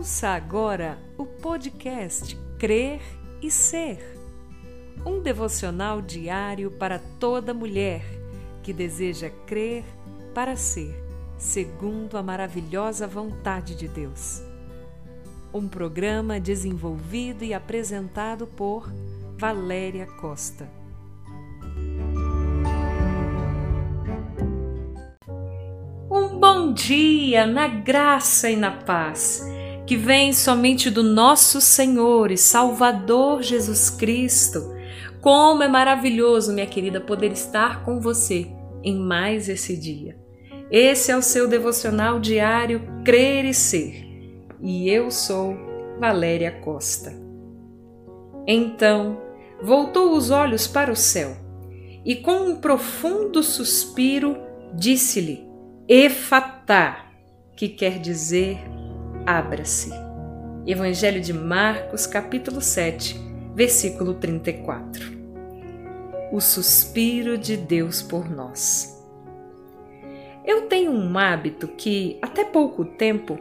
Ouça agora o podcast Crer e Ser. Um devocional diário para toda mulher que deseja crer para ser, segundo a maravilhosa vontade de Deus. Um programa desenvolvido e apresentado por Valéria Costa. Um bom dia na graça e na paz que vem somente do nosso Senhor e Salvador Jesus Cristo. Como é maravilhoso, minha querida, poder estar com você em mais esse dia. Esse é o seu devocional diário Crer e Ser. E eu sou Valéria Costa. Então, voltou os olhos para o céu e, com um profundo suspiro, disse-lhe: Efatá, que quer dizer abra-se. Evangelho de Marcos, capítulo 7, versículo 34. O suspiro de Deus por nós. Eu tenho um hábito que, até pouco tempo,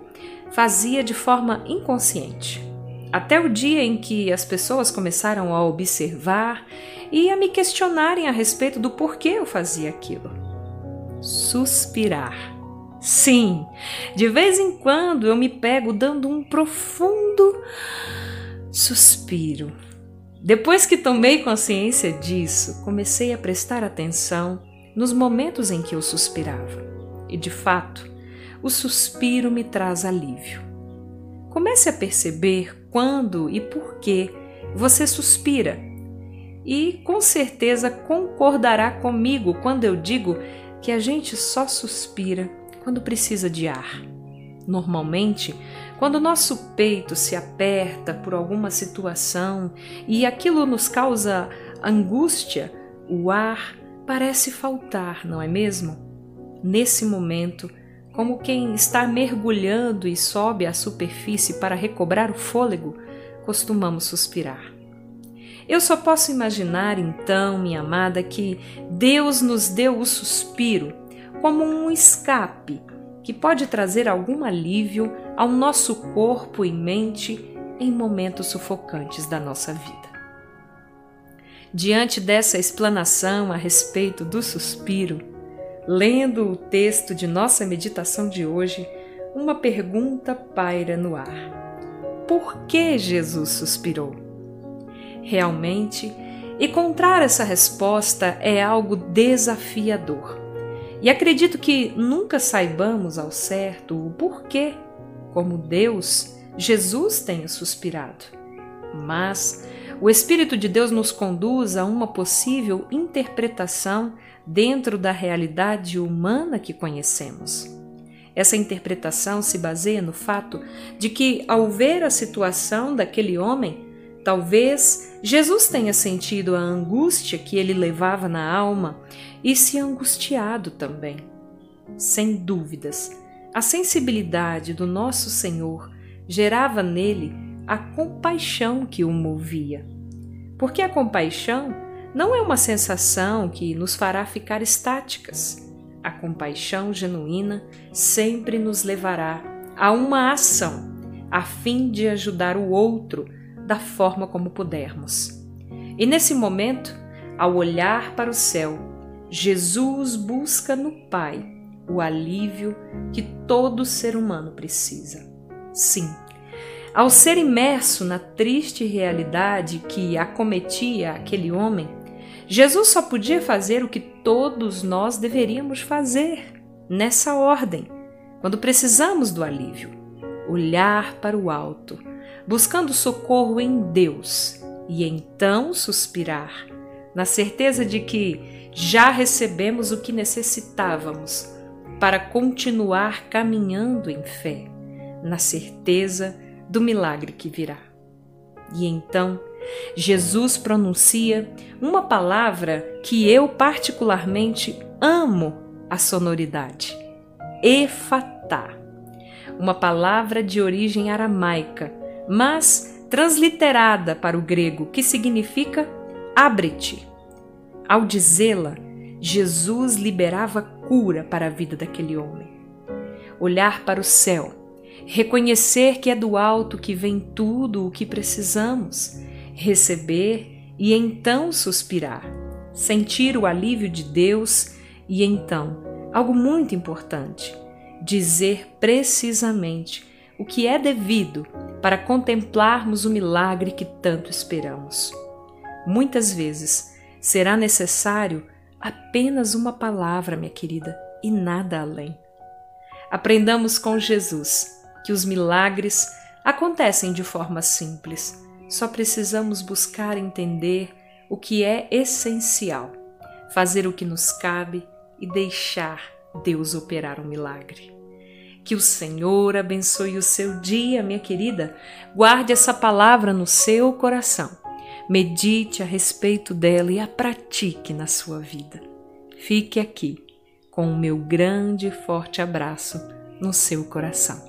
fazia de forma inconsciente. Até o dia em que as pessoas começaram a observar e a me questionarem a respeito do porquê eu fazia aquilo. Suspirar. Sim, de vez em quando eu me pego dando um profundo suspiro. Depois que tomei consciência disso, comecei a prestar atenção nos momentos em que eu suspirava. E de fato, o suspiro me traz alívio. Comece a perceber quando e por que você suspira. E com certeza concordará comigo quando eu digo que a gente só suspira quando precisa de ar. Normalmente, quando nosso peito se aperta por alguma situação e aquilo nos causa angústia, o ar parece faltar, não é mesmo? Nesse momento, como quem está mergulhando e sobe à superfície para recobrar o fôlego, costumamos suspirar. Eu só posso imaginar então, minha amada, que Deus nos deu o suspiro como um escape que pode trazer algum alívio ao nosso corpo e mente em momentos sufocantes da nossa vida. Diante dessa explanação a respeito do suspiro, lendo o texto de nossa meditação de hoje, uma pergunta paira no ar: Por que Jesus suspirou? Realmente, encontrar essa resposta é algo desafiador e acredito que nunca saibamos ao certo o porquê, como Deus, Jesus tenha suspirado. Mas o Espírito de Deus nos conduz a uma possível interpretação dentro da realidade humana que conhecemos. Essa interpretação se baseia no fato de que, ao ver a situação daquele homem, talvez Jesus tenha sentido a angústia que ele levava na alma e se angustiado também. Sem dúvidas, a sensibilidade do nosso Senhor gerava nele a compaixão que o movia. Porque a compaixão não é uma sensação que nos fará ficar estáticas. A compaixão genuína sempre nos levará a uma ação, a fim de ajudar o outro da forma como pudermos. E nesse momento, ao olhar para o céu, Jesus busca no Pai o alívio que todo ser humano precisa. Sim, ao ser imerso na triste realidade que acometia aquele homem, Jesus só podia fazer o que todos nós deveríamos fazer, nessa ordem, quando precisamos do alívio: olhar para o alto, buscando socorro em Deus e então suspirar, na certeza de que já recebemos o que necessitávamos para continuar caminhando em fé, na certeza do milagre que virá. E então, Jesus pronuncia uma palavra que eu particularmente amo a sonoridade: Efatá. Uma palavra de origem aramaica, mas transliterada para o grego, que significa abre-te. Ao dizê-la, Jesus liberava cura para a vida daquele homem. Olhar para o céu reconhecer que é do alto que vem tudo o que precisamos, receber e então suspirar, sentir o alívio de Deus e então, algo muito importante, dizer precisamente o que é devido para contemplarmos o milagre que tanto esperamos. Muitas vezes será necessário apenas uma palavra, minha querida, e nada além. Aprendamos com Jesus que os milagres acontecem de forma simples. Só precisamos buscar entender o que é essencial, fazer o que nos cabe e deixar Deus operar um milagre. Que o Senhor abençoe o seu dia, minha querida. Guarde essa palavra no seu coração. Medite a respeito dela e a pratique na sua vida. Fique aqui com o meu grande e forte abraço no seu coração.